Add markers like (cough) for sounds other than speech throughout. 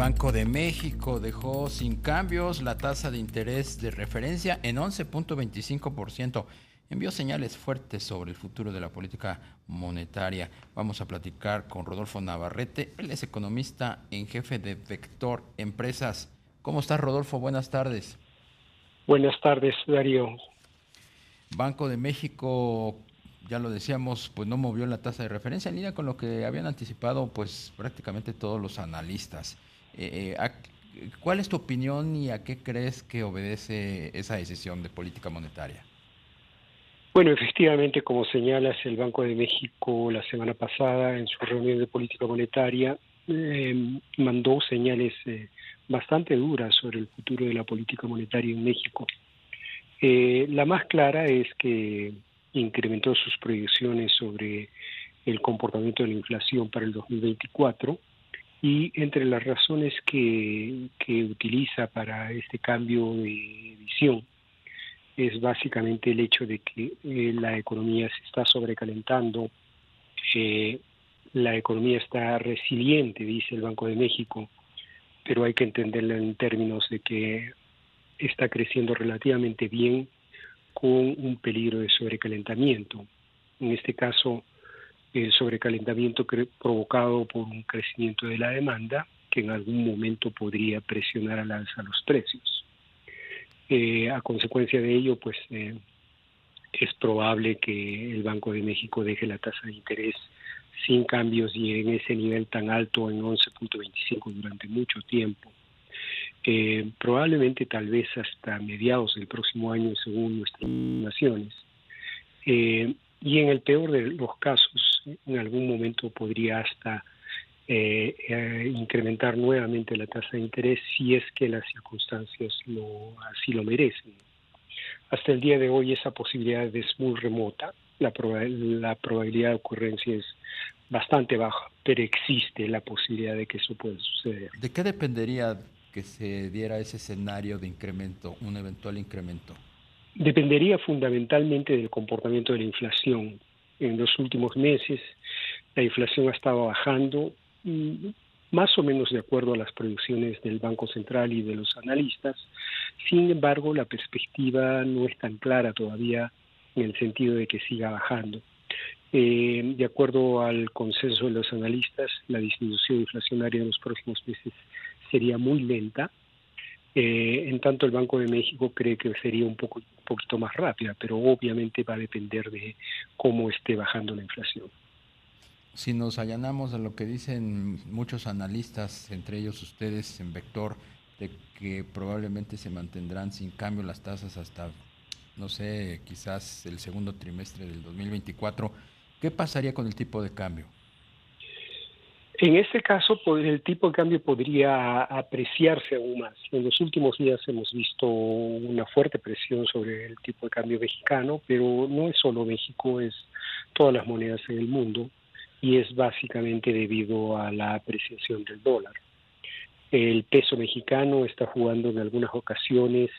Banco de México dejó sin cambios la tasa de interés de referencia en 11.25%. Envió señales fuertes sobre el futuro de la política monetaria. Vamos a platicar con Rodolfo Navarrete. Él es economista en jefe de Vector Empresas. ¿Cómo estás, Rodolfo? Buenas tardes. Buenas tardes, Darío. Banco de México ya lo decíamos, pues no movió la tasa de referencia en línea con lo que habían anticipado pues prácticamente todos los analistas. Eh, eh, ¿Cuál es tu opinión y a qué crees que obedece esa decisión de política monetaria? Bueno, efectivamente, como señalas, el Banco de México la semana pasada en su reunión de política monetaria eh, mandó señales bastante duras sobre el futuro de la política monetaria en México. la más clara es que incrementó sus proyecciones sobre el comportamiento de la inflación para el 2024 y entre las razones que, utiliza para este cambio de visión es básicamente el hecho de que eh, la economía se está sobrecalentando, eh, la economía está resiliente, dice el Banco de México, pero hay que entenderla en términos de que está creciendo relativamente bien con un peligro de sobrecalentamiento. En este caso, el sobrecalentamiento provocado por un crecimiento de la demanda que en algún momento podría presionar al alza los precios. Eh, a consecuencia de ello, pues eh, es probable que el Banco de México deje la tasa de interés sin cambios y en ese nivel tan alto en 11.25 durante mucho tiempo. Eh, probablemente tal vez hasta mediados del próximo año según nuestras estimaciones. Eh, y en el peor de los casos, en algún momento podría hasta eh, eh, incrementar nuevamente la tasa de interés si es que las circunstancias lo, así lo merecen. Hasta el día de hoy esa posibilidad es muy remota, la, la probabilidad de ocurrencia es bastante baja, pero existe la posibilidad de que eso pueda suceder. ¿De qué dependería que se diera ese escenario de incremento, un eventual incremento? Dependería fundamentalmente del comportamiento de la inflación. En los últimos meses la inflación ha estado bajando mm, más o menos de acuerdo a las proyecciones del Banco Central y de los analistas. Sin embargo, la perspectiva no es tan clara todavía en el sentido de que siga bajando. Eh, de acuerdo al consenso de los analistas, la disminución inflacionaria en los próximos meses sería muy lenta. Eh, en tanto, el Banco de México cree que sería un, poco, un poquito más rápida, pero obviamente va a depender de cómo esté bajando la inflación. Si nos allanamos a lo que dicen muchos analistas, entre ellos ustedes en Vector, de que probablemente se mantendrán sin cambio las tasas hasta, no sé, quizás el segundo trimestre del 2024, ¿qué pasaría con el tipo de cambio? En este caso, pues, el tipo de cambio podría apreciarse aún más. En los últimos días hemos visto una fuerte presión sobre el tipo de cambio mexicano, pero no es solo México, es todas las monedas en el mundo y es básicamente debido a la apreciación del dólar. El peso mexicano está jugando en algunas ocasiones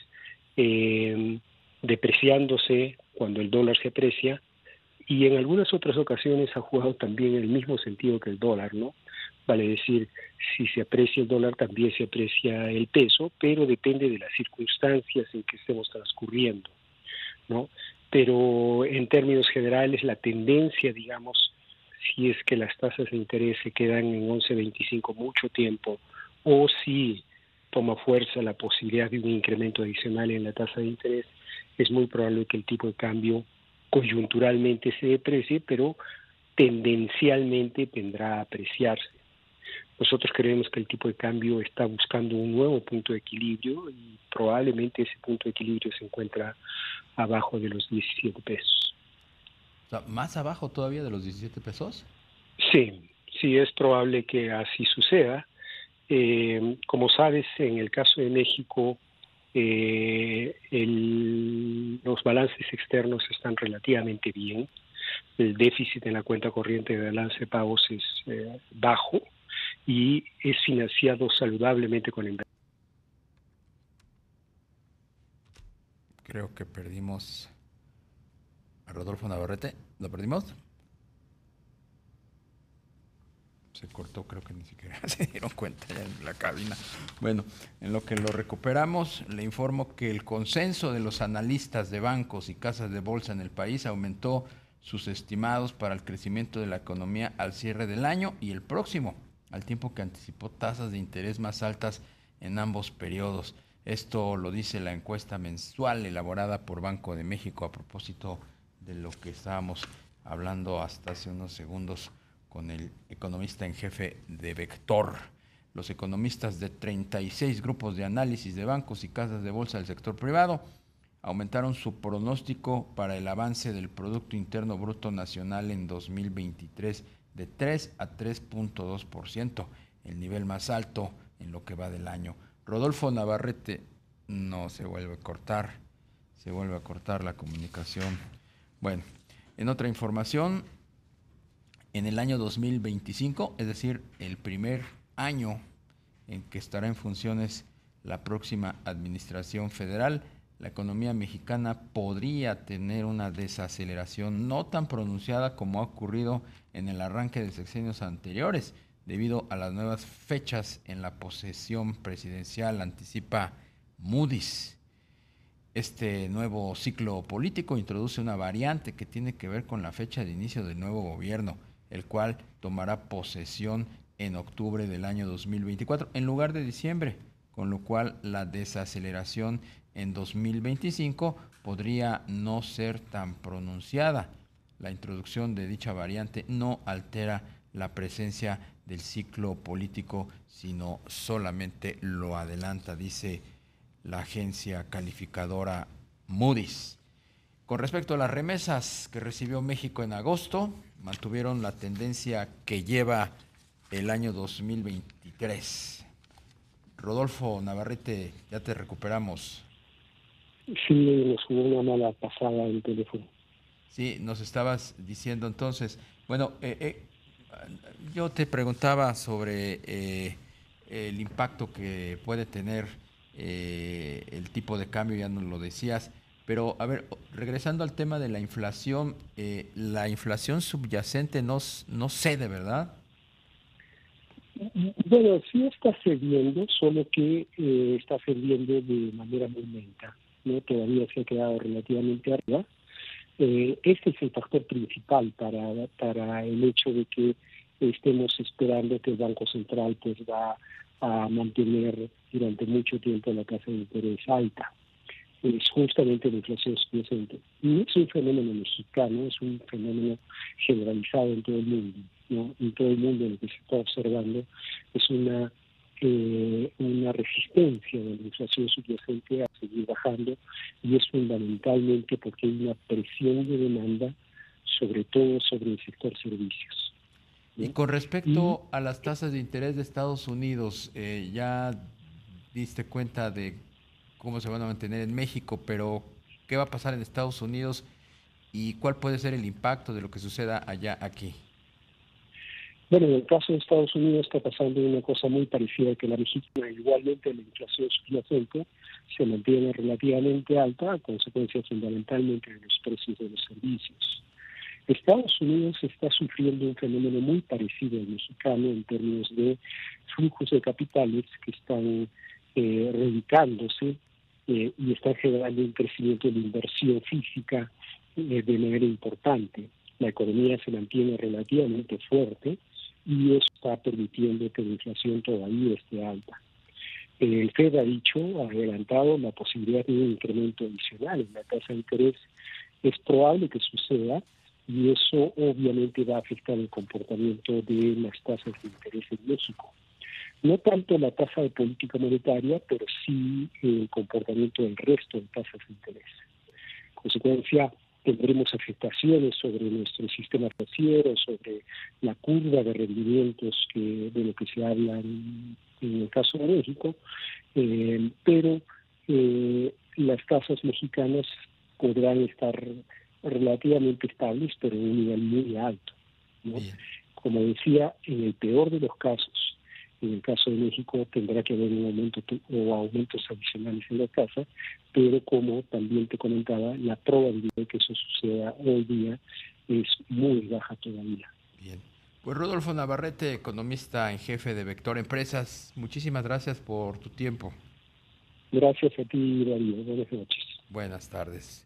eh, depreciándose cuando el dólar se aprecia y en algunas otras ocasiones ha jugado también en el mismo sentido que el dólar, ¿no? Vale decir, si se aprecia el dólar también se aprecia el peso, pero depende de las circunstancias en que estemos transcurriendo, ¿no? Pero en términos generales la tendencia, digamos, si es que las tasas de interés se quedan en 11.25 mucho tiempo o si toma fuerza la posibilidad de un incremento adicional en la tasa de interés, es muy probable que el tipo de cambio coyunturalmente se deprecie, pero tendencialmente tendrá a apreciarse. Nosotros creemos que el tipo de cambio está buscando un nuevo punto de equilibrio y probablemente ese punto de equilibrio se encuentra abajo de los 17 pesos. ¿Más abajo todavía de los 17 pesos? Sí, sí, es probable que así suceda. Eh, como sabes, en el caso de México, eh, los balances externos están relativamente bien. El déficit en la cuenta corriente de balance de pagos es eh, bajo y es financiado saludablemente con inversión. Creo que perdimos a Rodolfo Navarrete. ¿Lo perdimos? se cortó, creo que ni siquiera (laughs) se dieron cuenta ya en la cabina. Bueno, en lo que lo recuperamos, le informo que el consenso de los analistas de bancos y casas de bolsa en el país aumentó sus estimados para el crecimiento de la economía al cierre del año y el próximo, al tiempo que anticipó tasas de interés más altas en ambos periodos. Esto lo dice la encuesta mensual elaborada por Banco de México a propósito de lo que estábamos hablando hasta hace unos segundos con el economista en jefe de Vector. Los economistas de 36 grupos de análisis de bancos y casas de bolsa del sector privado aumentaron su pronóstico para el avance del Producto Interno Bruto Nacional en 2023 de 3 a 3.2%, el nivel más alto en lo que va del año. Rodolfo Navarrete no se vuelve a cortar, se vuelve a cortar la comunicación. Bueno, en otra información, en el año 2025, es decir, el primer año en que estará en funciones la próxima administración federal, la economía mexicana podría tener una desaceleración no tan pronunciada como ha ocurrido en el arranque de sexenios anteriores, debido a las nuevas fechas en la posesión presidencial, anticipa Moody's. Este nuevo ciclo político introduce una variante que tiene que ver con la fecha de inicio del nuevo gobierno el cual tomará posesión en octubre del año 2024 en lugar de diciembre, con lo cual la desaceleración en 2025 podría no ser tan pronunciada. La introducción de dicha variante no altera la presencia del ciclo político, sino solamente lo adelanta, dice la agencia calificadora Moody's. Con respecto a las remesas que recibió México en agosto, mantuvieron la tendencia que lleva el año 2023. Rodolfo Navarrete, ya te recuperamos. Sí, nos jugó una mala pasada el teléfono. Sí, nos estabas diciendo entonces, bueno, eh, eh, yo te preguntaba sobre eh, el impacto que puede tener el tipo de cambio, ya nos lo decías, pero, a ver, regresando al tema de la inflación, eh, la inflación subyacente no, no cede, ¿verdad? Bueno, sí está cediendo, solo que eh, está cediendo de manera muy lenta. ¿no? Todavía se ha quedado relativamente arriba. Eh, este es el factor principal para, para el hecho de que estemos esperando que el Banco Central pues va a mantener durante mucho tiempo la tasa de interés alta es justamente la inflación subyacente. No es un fenómeno mexicano, es un fenómeno generalizado en todo el mundo. ¿No? En todo el mundo lo que se está observando es una eh, una resistencia de la inflación subyacente a seguir bajando y es fundamentalmente porque hay una presión de demanda, sobre todo sobre el sector servicios. Y con respecto a las tasas de interés de Estados Unidos, eh, ya diste cuenta de cómo se van a mantener en México, pero ¿qué va a pasar en Estados Unidos y cuál puede ser el impacto de lo que suceda allá aquí? Bueno, en el caso de Estados Unidos está pasando una cosa muy parecida que la mexicana. Igualmente la inflación subyacente se mantiene relativamente alta a consecuencia fundamentalmente de los precios de los servicios. Estados Unidos está sufriendo un fenómeno muy parecido al mexicano en términos de flujos de capitales que están eh, eh, y está generando un crecimiento de inversión física eh, de manera importante. La economía se mantiene relativamente fuerte y eso está permitiendo que la inflación todavía esté alta. El Fed ha dicho, ha adelantado la posibilidad de un incremento adicional en la tasa de interés. Es probable que suceda y eso obviamente va a afectar el comportamiento de las tasas de interés en México no tanto la tasa de política monetaria, pero sí el comportamiento del resto de tasas de interés. En consecuencia, tendremos afectaciones sobre nuestro sistema financiero, sobre la curva de rendimientos que, de lo que se habla en, el caso de México, eh, pero eh, las tasas mexicanas podrán estar relativamente estables, pero en un nivel muy alto. Como decía, en el peor de los casos, en el caso de México tendrá que haber un aumento o aumentos adicionales en la tasa, pero como también te comentaba, la probabilidad de que eso suceda hoy día es muy baja todavía. Bien. Pues Rodolfo Navarrete, economista en jefe de Vector Empresas, muchísimas gracias por tu tiempo. Gracias a ti, Darío. Buenas noches. Buenas tardes.